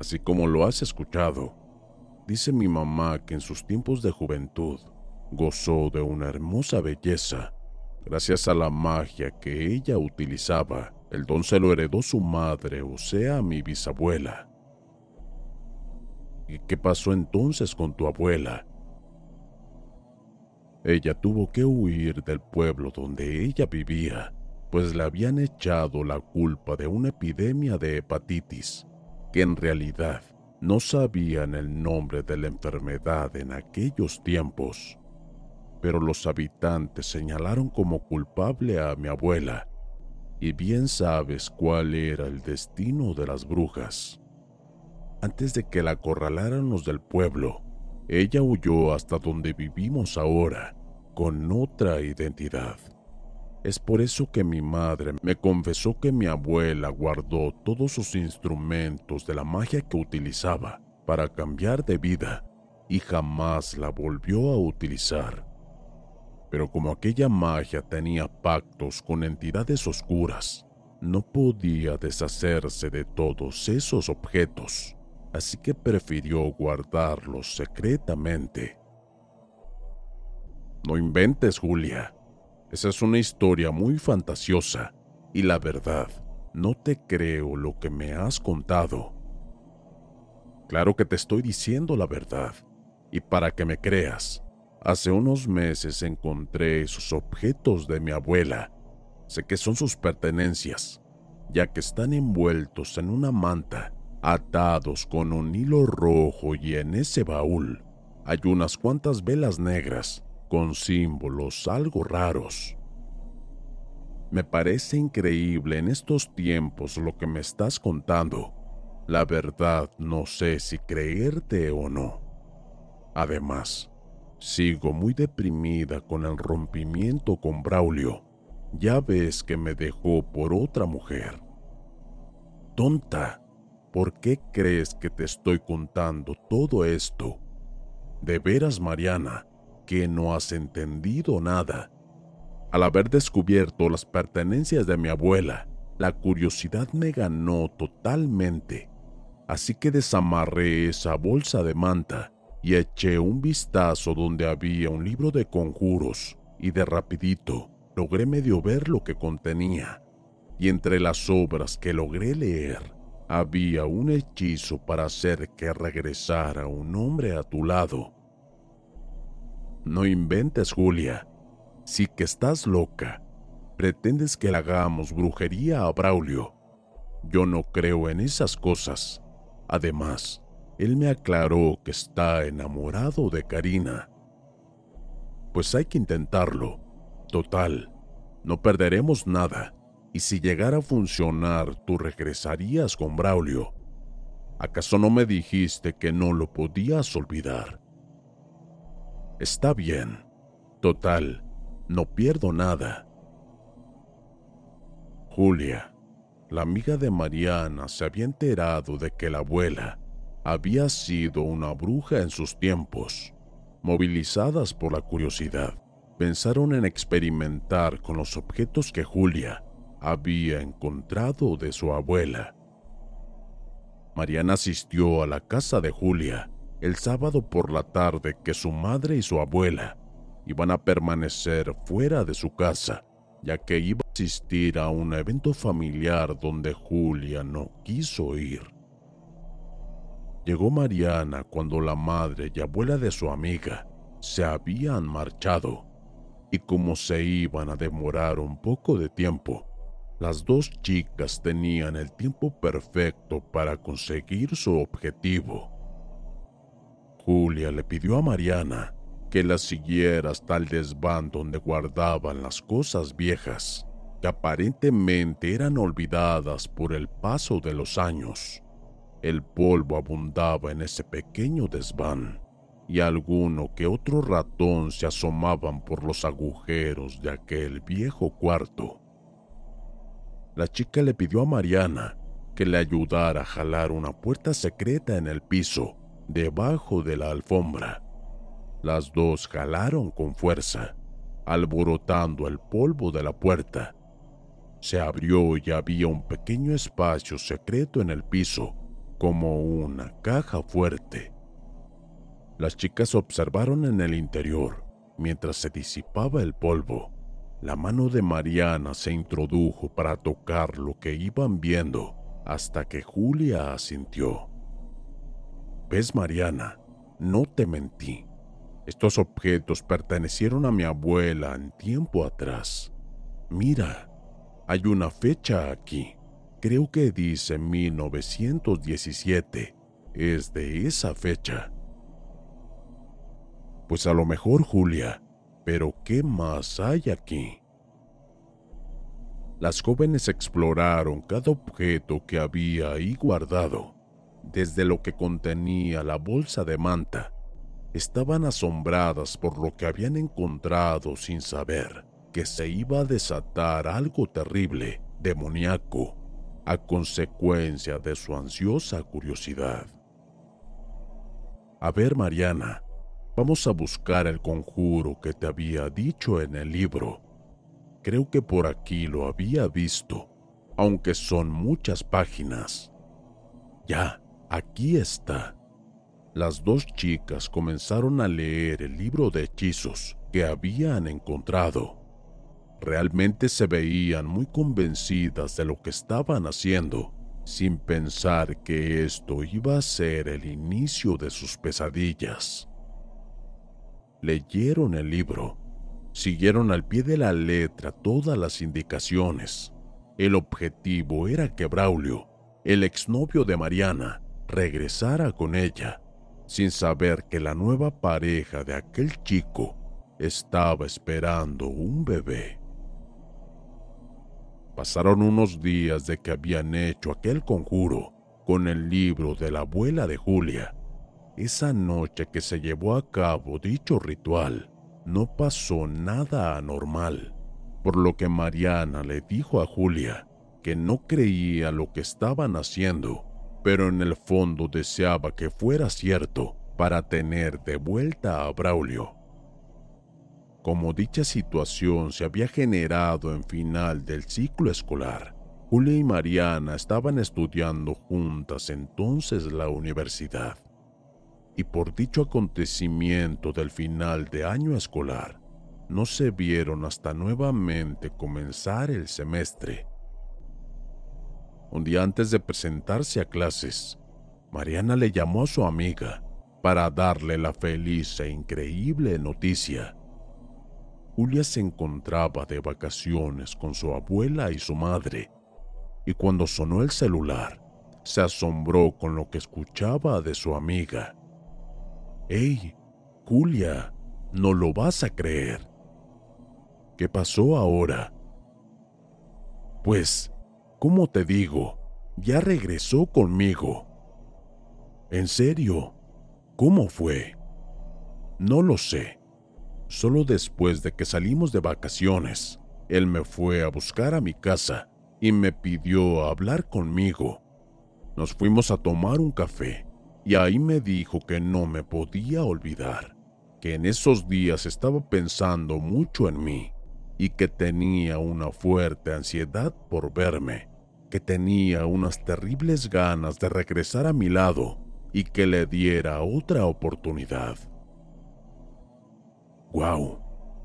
Así como lo has escuchado. Dice mi mamá que en sus tiempos de juventud gozó de una hermosa belleza. Gracias a la magia que ella utilizaba, el don se lo heredó su madre, o sea, mi bisabuela. ¿Y qué pasó entonces con tu abuela? Ella tuvo que huir del pueblo donde ella vivía, pues le habían echado la culpa de una epidemia de hepatitis, que en realidad no sabían el nombre de la enfermedad en aquellos tiempos, pero los habitantes señalaron como culpable a mi abuela, y bien sabes cuál era el destino de las brujas. Antes de que la acorralaran los del pueblo, ella huyó hasta donde vivimos ahora, con otra identidad. Es por eso que mi madre me confesó que mi abuela guardó todos sus instrumentos de la magia que utilizaba para cambiar de vida y jamás la volvió a utilizar. Pero como aquella magia tenía pactos con entidades oscuras, no podía deshacerse de todos esos objetos, así que prefirió guardarlos secretamente. No inventes, Julia. Esa es una historia muy fantasiosa y la verdad, no te creo lo que me has contado. Claro que te estoy diciendo la verdad, y para que me creas, hace unos meses encontré esos objetos de mi abuela. Sé que son sus pertenencias, ya que están envueltos en una manta, atados con un hilo rojo y en ese baúl hay unas cuantas velas negras con símbolos algo raros. Me parece increíble en estos tiempos lo que me estás contando. La verdad no sé si creerte o no. Además, sigo muy deprimida con el rompimiento con Braulio. Ya ves que me dejó por otra mujer. Tonta, ¿por qué crees que te estoy contando todo esto? De veras, Mariana, que no has entendido nada. Al haber descubierto las pertenencias de mi abuela, la curiosidad me ganó totalmente, así que desamarré esa bolsa de manta y eché un vistazo donde había un libro de conjuros y de rapidito logré medio ver lo que contenía. Y entre las obras que logré leer, había un hechizo para hacer que regresara un hombre a tu lado no inventes, Julia. Sí que estás loca. Pretendes que le hagamos brujería a Braulio. Yo no creo en esas cosas. Además, él me aclaró que está enamorado de Karina. Pues hay que intentarlo. Total, no perderemos nada. Y si llegara a funcionar, tú regresarías con Braulio. ¿Acaso no me dijiste que no lo podías olvidar? Está bien. Total, no pierdo nada. Julia, la amiga de Mariana, se había enterado de que la abuela había sido una bruja en sus tiempos. Movilizadas por la curiosidad, pensaron en experimentar con los objetos que Julia había encontrado de su abuela. Mariana asistió a la casa de Julia el sábado por la tarde que su madre y su abuela iban a permanecer fuera de su casa, ya que iba a asistir a un evento familiar donde Julia no quiso ir. Llegó Mariana cuando la madre y abuela de su amiga se habían marchado y como se iban a demorar un poco de tiempo, las dos chicas tenían el tiempo perfecto para conseguir su objetivo. Julia le pidió a Mariana que la siguiera hasta el desván donde guardaban las cosas viejas, que aparentemente eran olvidadas por el paso de los años. El polvo abundaba en ese pequeño desván y alguno que otro ratón se asomaban por los agujeros de aquel viejo cuarto. La chica le pidió a Mariana que le ayudara a jalar una puerta secreta en el piso, debajo de la alfombra. Las dos jalaron con fuerza, alborotando el polvo de la puerta. Se abrió y había un pequeño espacio secreto en el piso, como una caja fuerte. Las chicas observaron en el interior mientras se disipaba el polvo. La mano de Mariana se introdujo para tocar lo que iban viendo hasta que Julia asintió. ¿Ves, Mariana? No te mentí. Estos objetos pertenecieron a mi abuela en tiempo atrás. Mira, hay una fecha aquí. Creo que dice 1917. Es de esa fecha. Pues a lo mejor Julia, pero ¿qué más hay aquí? Las jóvenes exploraron cada objeto que había ahí guardado, desde lo que contenía la bolsa de manta. Estaban asombradas por lo que habían encontrado sin saber que se iba a desatar algo terrible, demoníaco, a consecuencia de su ansiosa curiosidad. A ver, Mariana, Vamos a buscar el conjuro que te había dicho en el libro. Creo que por aquí lo había visto, aunque son muchas páginas. Ya, aquí está. Las dos chicas comenzaron a leer el libro de hechizos que habían encontrado. Realmente se veían muy convencidas de lo que estaban haciendo, sin pensar que esto iba a ser el inicio de sus pesadillas leyeron el libro, siguieron al pie de la letra todas las indicaciones. El objetivo era que Braulio, el exnovio de Mariana, regresara con ella, sin saber que la nueva pareja de aquel chico estaba esperando un bebé. Pasaron unos días de que habían hecho aquel conjuro con el libro de la abuela de Julia esa noche que se llevó a cabo dicho ritual, no pasó nada anormal, por lo que Mariana le dijo a Julia que no creía lo que estaban haciendo, pero en el fondo deseaba que fuera cierto para tener de vuelta a Braulio. Como dicha situación se había generado en final del ciclo escolar, Julia y Mariana estaban estudiando juntas entonces la universidad y por dicho acontecimiento del final de año escolar, no se vieron hasta nuevamente comenzar el semestre. Un día antes de presentarse a clases, Mariana le llamó a su amiga para darle la feliz e increíble noticia. Julia se encontraba de vacaciones con su abuela y su madre, y cuando sonó el celular, se asombró con lo que escuchaba de su amiga. Hey, Julia, no lo vas a creer. ¿Qué pasó ahora? Pues, ¿cómo te digo? Ya regresó conmigo. ¿En serio? ¿Cómo fue? No lo sé. Solo después de que salimos de vacaciones, él me fue a buscar a mi casa y me pidió hablar conmigo. Nos fuimos a tomar un café y ahí me dijo que no me podía olvidar, que en esos días estaba pensando mucho en mí y que tenía una fuerte ansiedad por verme, que tenía unas terribles ganas de regresar a mi lado y que le diera otra oportunidad. ¡Guau!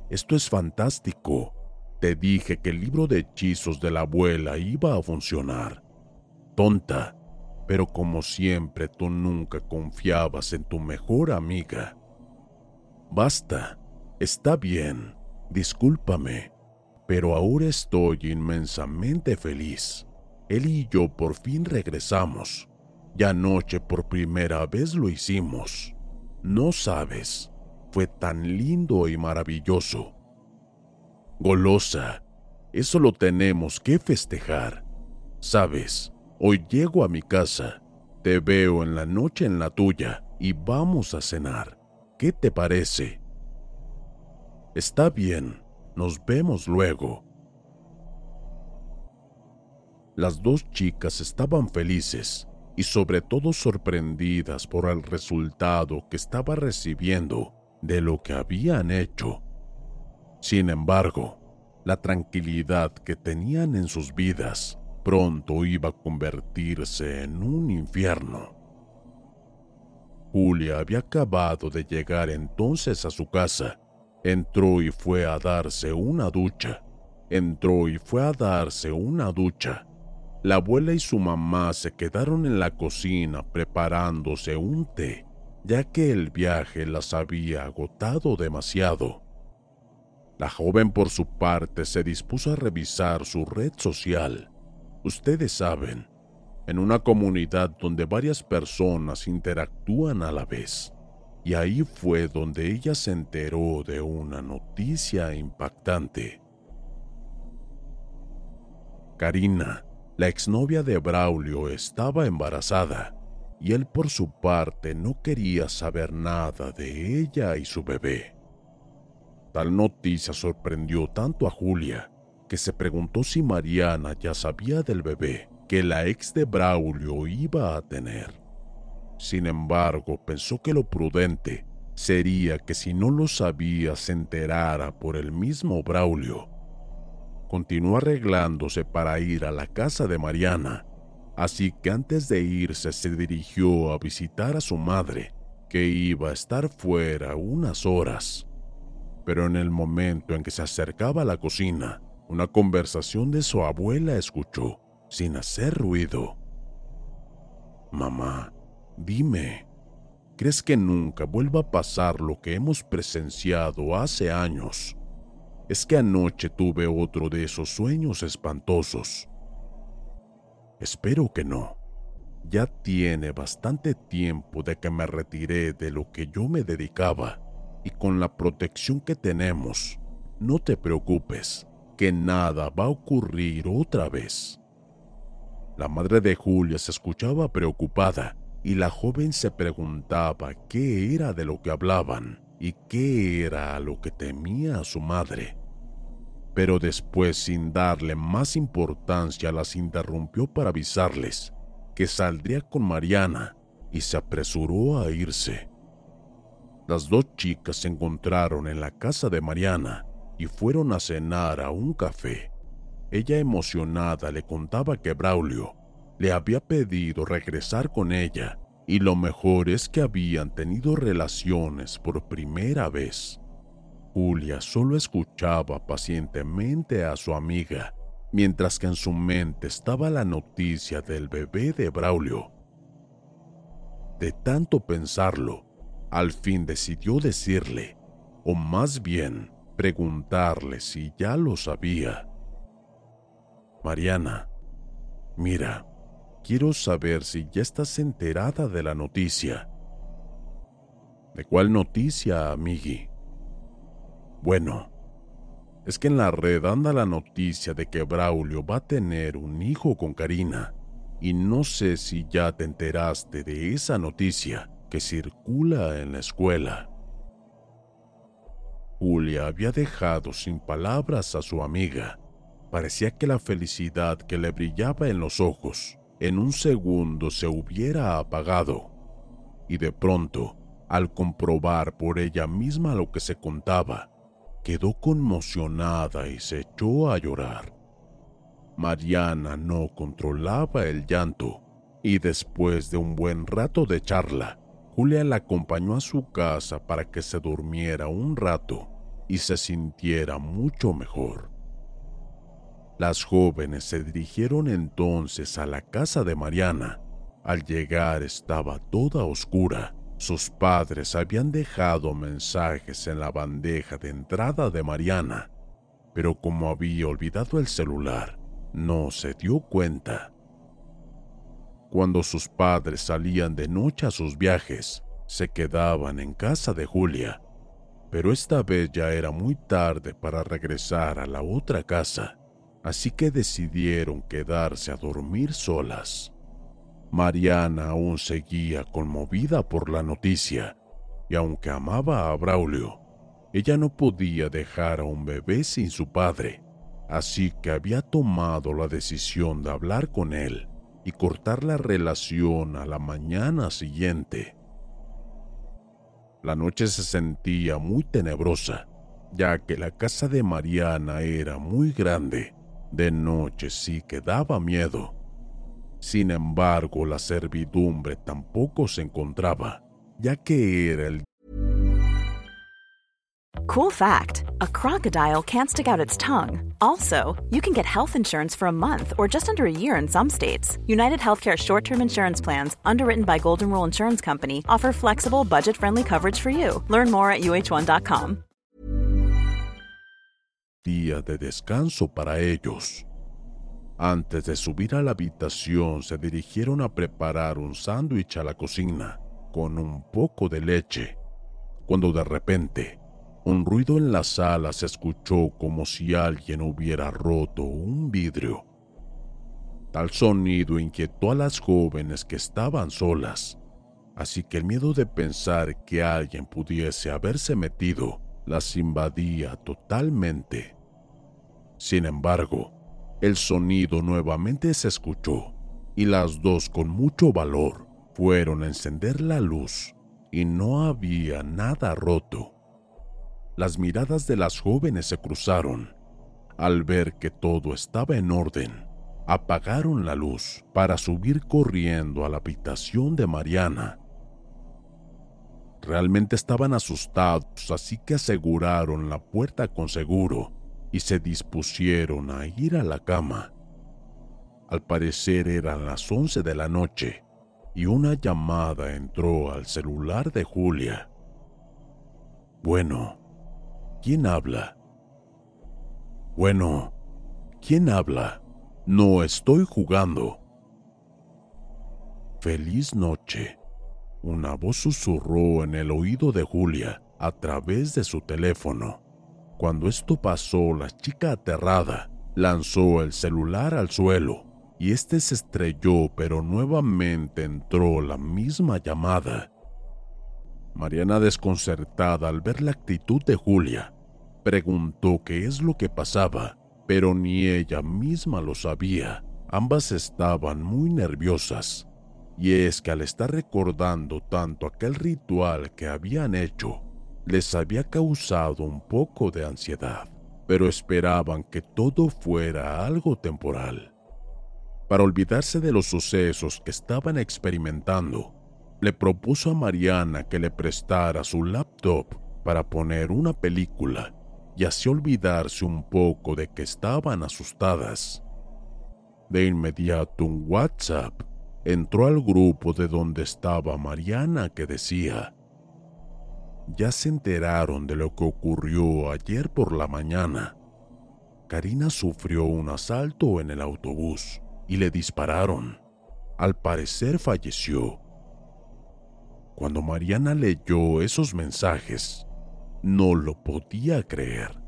Esto es fantástico. Te dije que el libro de hechizos de la abuela iba a funcionar. Tonta, pero como siempre tú nunca confiabas en tu mejor amiga. Basta, está bien, discúlpame, pero ahora estoy inmensamente feliz. Él y yo por fin regresamos. Y anoche por primera vez lo hicimos. No sabes, fue tan lindo y maravilloso. Golosa, eso lo tenemos que festejar. Sabes, Hoy llego a mi casa, te veo en la noche en la tuya y vamos a cenar. ¿Qué te parece? Está bien, nos vemos luego. Las dos chicas estaban felices y sobre todo sorprendidas por el resultado que estaba recibiendo de lo que habían hecho. Sin embargo, la tranquilidad que tenían en sus vidas pronto iba a convertirse en un infierno. Julia había acabado de llegar entonces a su casa. Entró y fue a darse una ducha. Entró y fue a darse una ducha. La abuela y su mamá se quedaron en la cocina preparándose un té, ya que el viaje las había agotado demasiado. La joven por su parte se dispuso a revisar su red social Ustedes saben, en una comunidad donde varias personas interactúan a la vez. Y ahí fue donde ella se enteró de una noticia impactante. Karina, la exnovia de Braulio, estaba embarazada y él por su parte no quería saber nada de ella y su bebé. Tal noticia sorprendió tanto a Julia que se preguntó si Mariana ya sabía del bebé que la ex de Braulio iba a tener. Sin embargo, pensó que lo prudente sería que si no lo sabía se enterara por el mismo Braulio. Continuó arreglándose para ir a la casa de Mariana, así que antes de irse se dirigió a visitar a su madre, que iba a estar fuera unas horas. Pero en el momento en que se acercaba a la cocina, una conversación de su abuela escuchó sin hacer ruido. Mamá, dime, ¿crees que nunca vuelva a pasar lo que hemos presenciado hace años? Es que anoche tuve otro de esos sueños espantosos. Espero que no. Ya tiene bastante tiempo de que me retiré de lo que yo me dedicaba y con la protección que tenemos, no te preocupes que nada va a ocurrir otra vez. La madre de Julia se escuchaba preocupada y la joven se preguntaba qué era de lo que hablaban y qué era a lo que temía su madre. Pero después, sin darle más importancia, las interrumpió para avisarles que saldría con Mariana y se apresuró a irse. Las dos chicas se encontraron en la casa de Mariana y fueron a cenar a un café. Ella emocionada le contaba que Braulio le había pedido regresar con ella y lo mejor es que habían tenido relaciones por primera vez. Julia solo escuchaba pacientemente a su amiga, mientras que en su mente estaba la noticia del bebé de Braulio. De tanto pensarlo, al fin decidió decirle, o más bien, preguntarle si ya lo sabía. Mariana, mira, quiero saber si ya estás enterada de la noticia. ¿De cuál noticia, amigui? Bueno, es que en la red anda la noticia de que Braulio va a tener un hijo con Karina, y no sé si ya te enteraste de esa noticia que circula en la escuela. Julia había dejado sin palabras a su amiga. Parecía que la felicidad que le brillaba en los ojos en un segundo se hubiera apagado. Y de pronto, al comprobar por ella misma lo que se contaba, quedó conmocionada y se echó a llorar. Mariana no controlaba el llanto y después de un buen rato de charla, Julia la acompañó a su casa para que se durmiera un rato y se sintiera mucho mejor. Las jóvenes se dirigieron entonces a la casa de Mariana. Al llegar estaba toda oscura. Sus padres habían dejado mensajes en la bandeja de entrada de Mariana, pero como había olvidado el celular, no se dio cuenta. Cuando sus padres salían de noche a sus viajes, se quedaban en casa de Julia, pero esta vez ya era muy tarde para regresar a la otra casa, así que decidieron quedarse a dormir solas. Mariana aún seguía conmovida por la noticia, y aunque amaba a Braulio, ella no podía dejar a un bebé sin su padre, así que había tomado la decisión de hablar con él y cortar la relación a la mañana siguiente. La noche se sentía muy tenebrosa, ya que la casa de Mariana era muy grande. De noche sí que daba miedo. Sin embargo, la servidumbre tampoco se encontraba, ya que era el Cool fact a crocodile can't stick out its tongue. Also, you can get health insurance for a month or just under a year in some states. United Healthcare short term insurance plans, underwritten by Golden Rule Insurance Company, offer flexible, budget friendly coverage for you. Learn more at uh1.com. día de descanso para ellos. Antes de subir a la habitación se dirigieron a preparar un sándwich a la cocina con un poco de leche, cuando de repente un ruido en la sala se escuchó como si alguien hubiera roto un vidrio. Tal sonido inquietó a las jóvenes que estaban solas, así que el miedo de pensar que alguien pudiese haberse metido las invadía totalmente. Sin embargo, el sonido nuevamente se escuchó y las dos con mucho valor fueron a encender la luz y no había nada roto. Las miradas de las jóvenes se cruzaron. Al ver que todo estaba en orden, apagaron la luz para subir corriendo a la habitación de Mariana. Realmente estaban asustados, así que aseguraron la puerta con seguro y se dispusieron a ir a la cama. Al parecer eran las once de la noche y una llamada entró al celular de Julia. Bueno, ¿quién habla? Bueno, ¿quién habla? No estoy jugando. Feliz noche. Una voz susurró en el oído de Julia a través de su teléfono. Cuando esto pasó, la chica aterrada lanzó el celular al suelo y este se estrelló, pero nuevamente entró la misma llamada. Mariana, desconcertada al ver la actitud de Julia, preguntó qué es lo que pasaba, pero ni ella misma lo sabía. Ambas estaban muy nerviosas, y es que al estar recordando tanto aquel ritual que habían hecho, les había causado un poco de ansiedad, pero esperaban que todo fuera algo temporal. Para olvidarse de los sucesos que estaban experimentando, le propuso a Mariana que le prestara su laptop para poner una película y así olvidarse un poco de que estaban asustadas. De inmediato un WhatsApp entró al grupo de donde estaba Mariana que decía, ya se enteraron de lo que ocurrió ayer por la mañana. Karina sufrió un asalto en el autobús y le dispararon. Al parecer falleció. Cuando Mariana leyó esos mensajes, no lo podía creer.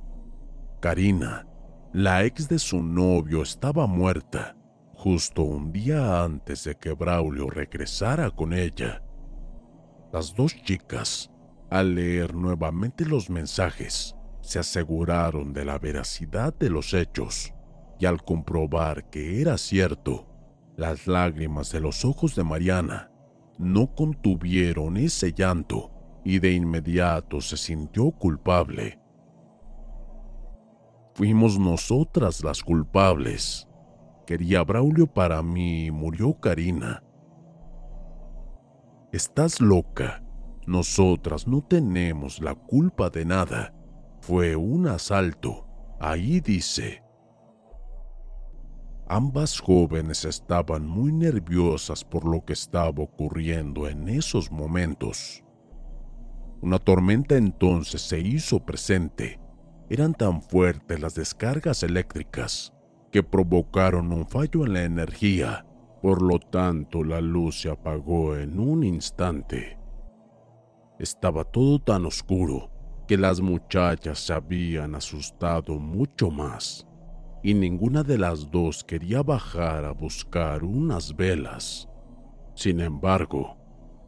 Karina, la ex de su novio, estaba muerta justo un día antes de que Braulio regresara con ella. Las dos chicas al leer nuevamente los mensajes, se aseguraron de la veracidad de los hechos y al comprobar que era cierto, las lágrimas de los ojos de Mariana no contuvieron ese llanto y de inmediato se sintió culpable. Fuimos nosotras las culpables. Quería Braulio para mí y murió Karina. Estás loca, nosotras no tenemos la culpa de nada. Fue un asalto. Ahí dice. Ambas jóvenes estaban muy nerviosas por lo que estaba ocurriendo en esos momentos. Una tormenta entonces se hizo presente. Eran tan fuertes las descargas eléctricas que provocaron un fallo en la energía, por lo tanto la luz se apagó en un instante. Estaba todo tan oscuro que las muchachas se habían asustado mucho más y ninguna de las dos quería bajar a buscar unas velas. Sin embargo,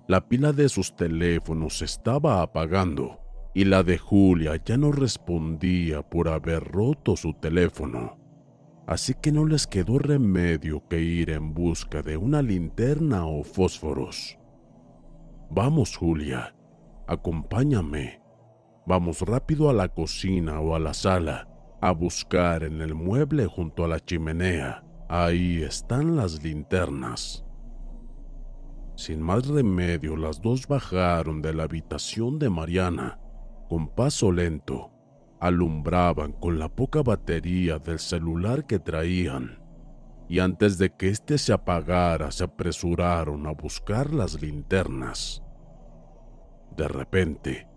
la pila de sus teléfonos estaba apagando y la de Julia ya no respondía por haber roto su teléfono. Así que no les quedó remedio que ir en busca de una linterna o fósforos. Vamos, Julia, acompáñame. Vamos rápido a la cocina o a la sala a buscar en el mueble junto a la chimenea. Ahí están las linternas. Sin más remedio, las dos bajaron de la habitación de Mariana. Con paso lento, alumbraban con la poca batería del celular que traían. Y antes de que éste se apagara, se apresuraron a buscar las linternas. De repente,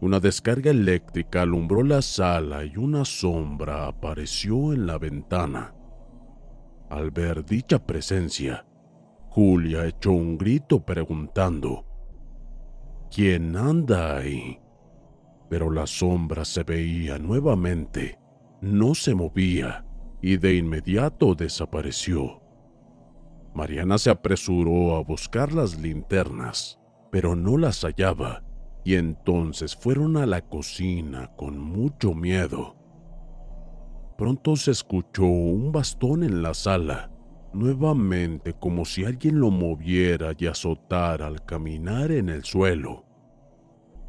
una descarga eléctrica alumbró la sala y una sombra apareció en la ventana. Al ver dicha presencia, Julia echó un grito preguntando, ¿Quién anda ahí? Pero la sombra se veía nuevamente, no se movía y de inmediato desapareció. Mariana se apresuró a buscar las linternas, pero no las hallaba y entonces fueron a la cocina con mucho miedo. Pronto se escuchó un bastón en la sala, nuevamente como si alguien lo moviera y azotara al caminar en el suelo.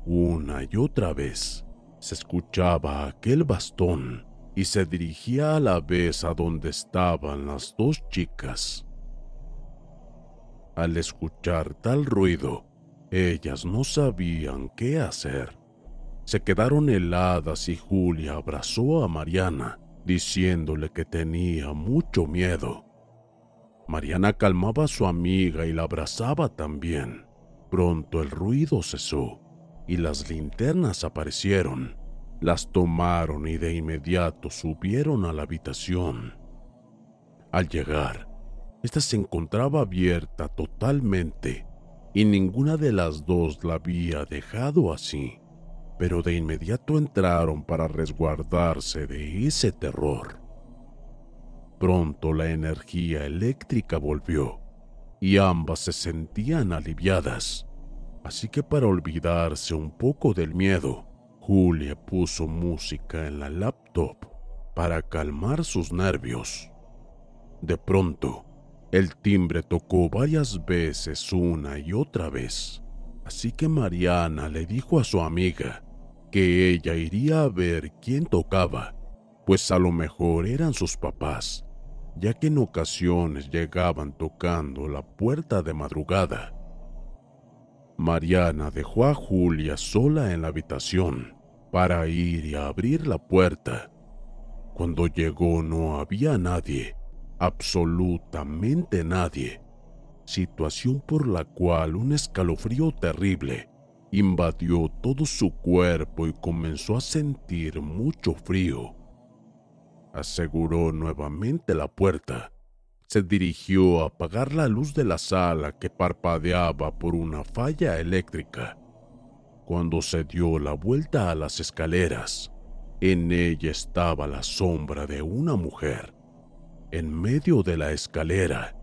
Una y otra vez se escuchaba aquel bastón y se dirigía a la vez a donde estaban las dos chicas. Al escuchar tal ruido, ellas no sabían qué hacer. Se quedaron heladas y Julia abrazó a Mariana, diciéndole que tenía mucho miedo. Mariana calmaba a su amiga y la abrazaba también. Pronto el ruido cesó y las linternas aparecieron. Las tomaron y de inmediato subieron a la habitación. Al llegar, esta se encontraba abierta totalmente y ninguna de las dos la había dejado así, pero de inmediato entraron para resguardarse de ese terror. Pronto la energía eléctrica volvió y ambas se sentían aliviadas, así que para olvidarse un poco del miedo, Julia puso música en la laptop para calmar sus nervios. De pronto, el timbre tocó varias veces una y otra vez, así que Mariana le dijo a su amiga que ella iría a ver quién tocaba, pues a lo mejor eran sus papás, ya que en ocasiones llegaban tocando la puerta de madrugada. Mariana dejó a Julia sola en la habitación para ir y abrir la puerta. Cuando llegó no había nadie absolutamente nadie, situación por la cual un escalofrío terrible invadió todo su cuerpo y comenzó a sentir mucho frío. Aseguró nuevamente la puerta. Se dirigió a apagar la luz de la sala que parpadeaba por una falla eléctrica. Cuando se dio la vuelta a las escaleras, en ella estaba la sombra de una mujer en medio de la escalera.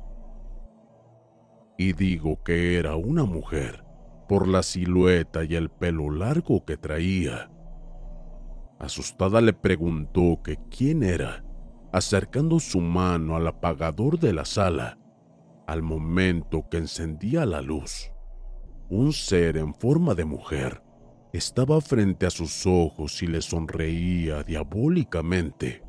Y digo que era una mujer por la silueta y el pelo largo que traía. Asustada le preguntó que quién era, acercando su mano al apagador de la sala, al momento que encendía la luz. Un ser en forma de mujer estaba frente a sus ojos y le sonreía diabólicamente.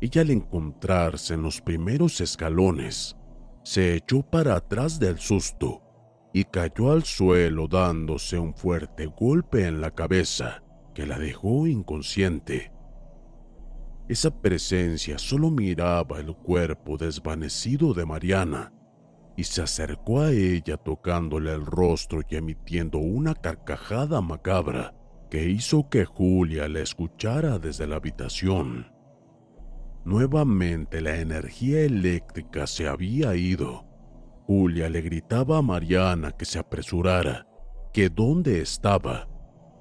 Ella al encontrarse en los primeros escalones, se echó para atrás del susto y cayó al suelo dándose un fuerte golpe en la cabeza que la dejó inconsciente. esa presencia solo miraba el cuerpo desvanecido de Mariana y se acercó a ella tocándole el rostro y emitiendo una carcajada macabra que hizo que Julia la escuchara desde la habitación. Nuevamente la energía eléctrica se había ido. Julia le gritaba a Mariana que se apresurara, que dónde estaba,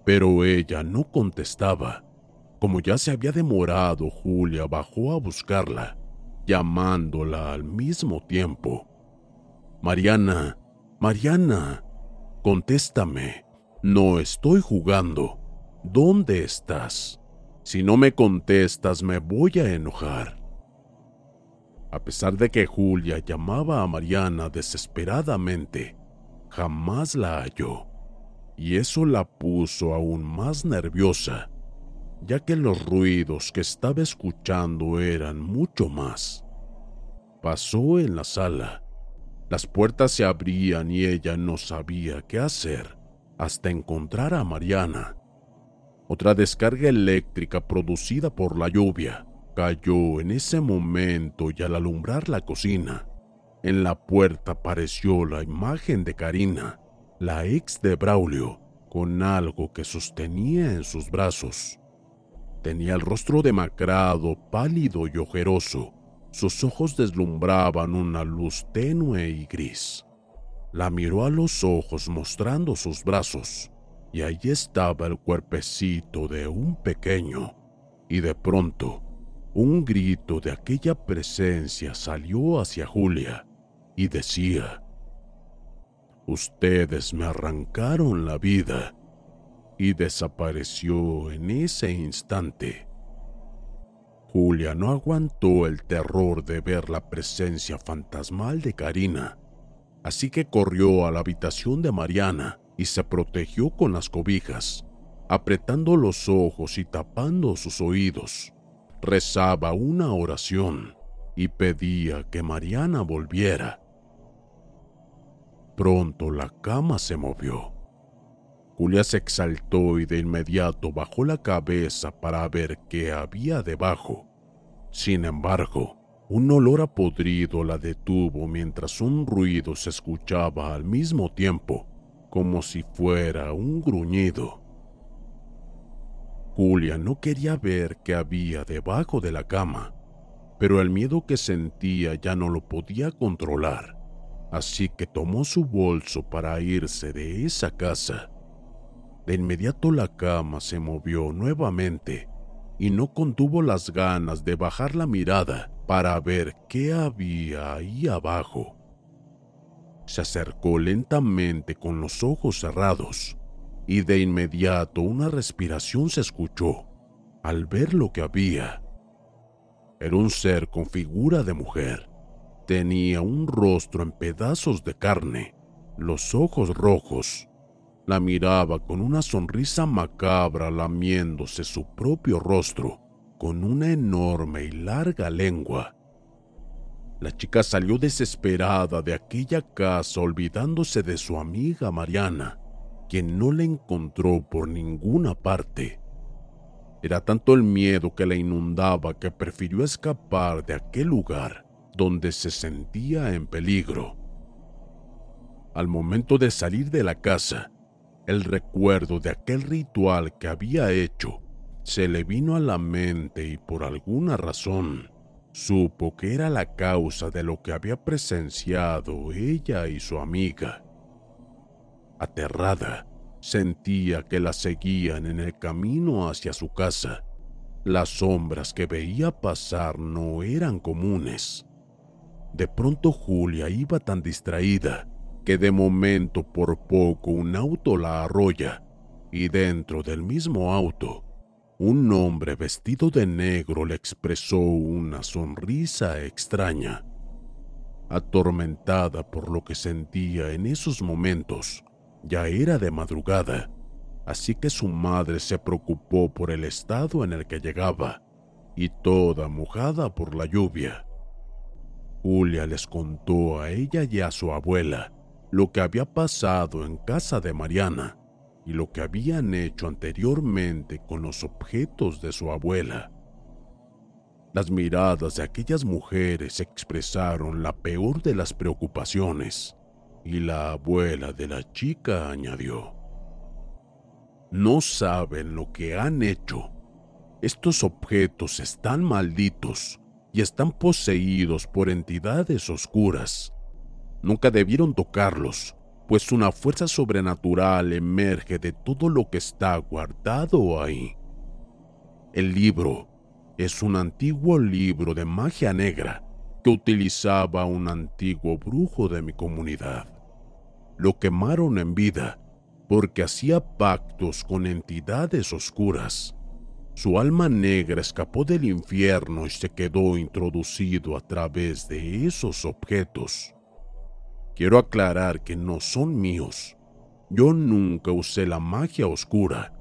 pero ella no contestaba. Como ya se había demorado, Julia bajó a buscarla, llamándola al mismo tiempo. Mariana, Mariana, contéstame. No estoy jugando. ¿Dónde estás? Si no me contestas me voy a enojar. A pesar de que Julia llamaba a Mariana desesperadamente, jamás la halló, y eso la puso aún más nerviosa, ya que los ruidos que estaba escuchando eran mucho más. Pasó en la sala. Las puertas se abrían y ella no sabía qué hacer hasta encontrar a Mariana. Otra descarga eléctrica producida por la lluvia cayó en ese momento y al alumbrar la cocina, en la puerta apareció la imagen de Karina, la ex de Braulio, con algo que sostenía en sus brazos. Tenía el rostro demacrado, pálido y ojeroso. Sus ojos deslumbraban una luz tenue y gris. La miró a los ojos mostrando sus brazos, y ahí estaba el cuerpecito de un pequeño. Y de pronto, un grito de aquella presencia salió hacia Julia y decía, Ustedes me arrancaron la vida y desapareció en ese instante. Julia no aguantó el terror de ver la presencia fantasmal de Karina así que corrió a la habitación de Mariana y se protegió con las cobijas, apretando los ojos y tapando sus oídos. Rezaba una oración y pedía que Mariana volviera. Pronto la cama se movió. Julia se exaltó y de inmediato bajó la cabeza para ver qué había debajo. Sin embargo, un olor a podrido la detuvo mientras un ruido se escuchaba al mismo tiempo, como si fuera un gruñido. Julia no quería ver qué había debajo de la cama, pero el miedo que sentía ya no lo podía controlar, así que tomó su bolso para irse de esa casa. De inmediato la cama se movió nuevamente y no contuvo las ganas de bajar la mirada para ver qué había ahí abajo. Se acercó lentamente con los ojos cerrados y de inmediato una respiración se escuchó al ver lo que había. Era un ser con figura de mujer. Tenía un rostro en pedazos de carne, los ojos rojos. La miraba con una sonrisa macabra lamiéndose su propio rostro con una enorme y larga lengua. La chica salió desesperada de aquella casa olvidándose de su amiga Mariana, quien no la encontró por ninguna parte. Era tanto el miedo que la inundaba que prefirió escapar de aquel lugar donde se sentía en peligro. Al momento de salir de la casa, el recuerdo de aquel ritual que había hecho se le vino a la mente y por alguna razón supo que era la causa de lo que había presenciado ella y su amiga. Aterrada, sentía que la seguían en el camino hacia su casa. Las sombras que veía pasar no eran comunes. De pronto Julia iba tan distraída que de momento por poco un auto la arrolla y dentro del mismo auto un hombre vestido de negro le expresó una sonrisa extraña. Atormentada por lo que sentía en esos momentos, ya era de madrugada, así que su madre se preocupó por el estado en el que llegaba, y toda mojada por la lluvia. Julia les contó a ella y a su abuela lo que había pasado en casa de Mariana y lo que habían hecho anteriormente con los objetos de su abuela. Las miradas de aquellas mujeres expresaron la peor de las preocupaciones y la abuela de la chica añadió, No saben lo que han hecho. Estos objetos están malditos y están poseídos por entidades oscuras. Nunca debieron tocarlos, pues una fuerza sobrenatural emerge de todo lo que está guardado ahí. El libro es un antiguo libro de magia negra que utilizaba un antiguo brujo de mi comunidad. Lo quemaron en vida porque hacía pactos con entidades oscuras. Su alma negra escapó del infierno y se quedó introducido a través de esos objetos. Quiero aclarar que no son míos. Yo nunca usé la magia oscura.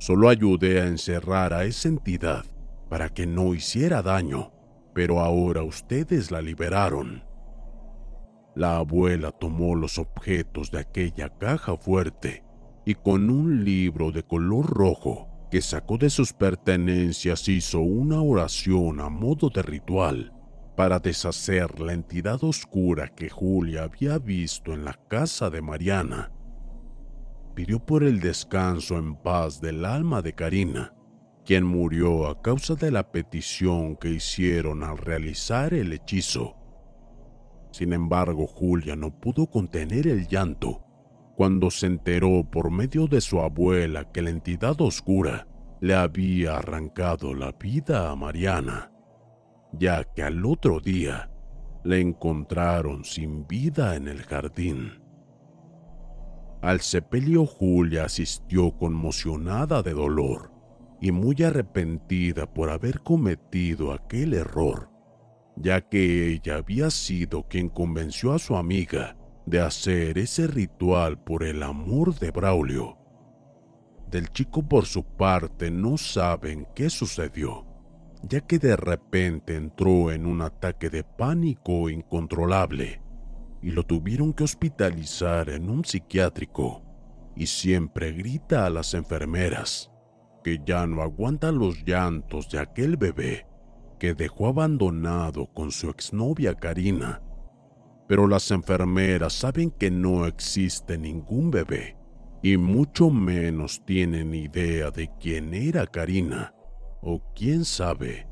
Solo ayudé a encerrar a esa entidad para que no hiciera daño, pero ahora ustedes la liberaron. La abuela tomó los objetos de aquella caja fuerte y con un libro de color rojo que sacó de sus pertenencias hizo una oración a modo de ritual para deshacer la entidad oscura que Julia había visto en la casa de Mariana. Pidió por el descanso en paz del alma de Karina quien murió a causa de la petición que hicieron al realizar el hechizo. Sin embargo, Julia no pudo contener el llanto cuando se enteró por medio de su abuela que la entidad oscura le había arrancado la vida a Mariana, ya que al otro día la encontraron sin vida en el jardín. Al sepelio Julia asistió conmocionada de dolor y muy arrepentida por haber cometido aquel error, ya que ella había sido quien convenció a su amiga de hacer ese ritual por el amor de Braulio. Del chico por su parte no saben qué sucedió, ya que de repente entró en un ataque de pánico incontrolable y lo tuvieron que hospitalizar en un psiquiátrico y siempre grita a las enfermeras que ya no aguanta los llantos de aquel bebé que dejó abandonado con su exnovia Karina. Pero las enfermeras saben que no existe ningún bebé y mucho menos tienen idea de quién era Karina o quién sabe.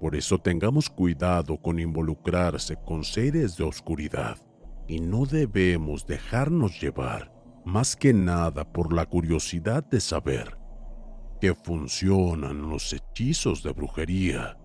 Por eso tengamos cuidado con involucrarse con seres de oscuridad y no debemos dejarnos llevar más que nada por la curiosidad de saber que funcionan los hechizos de brujería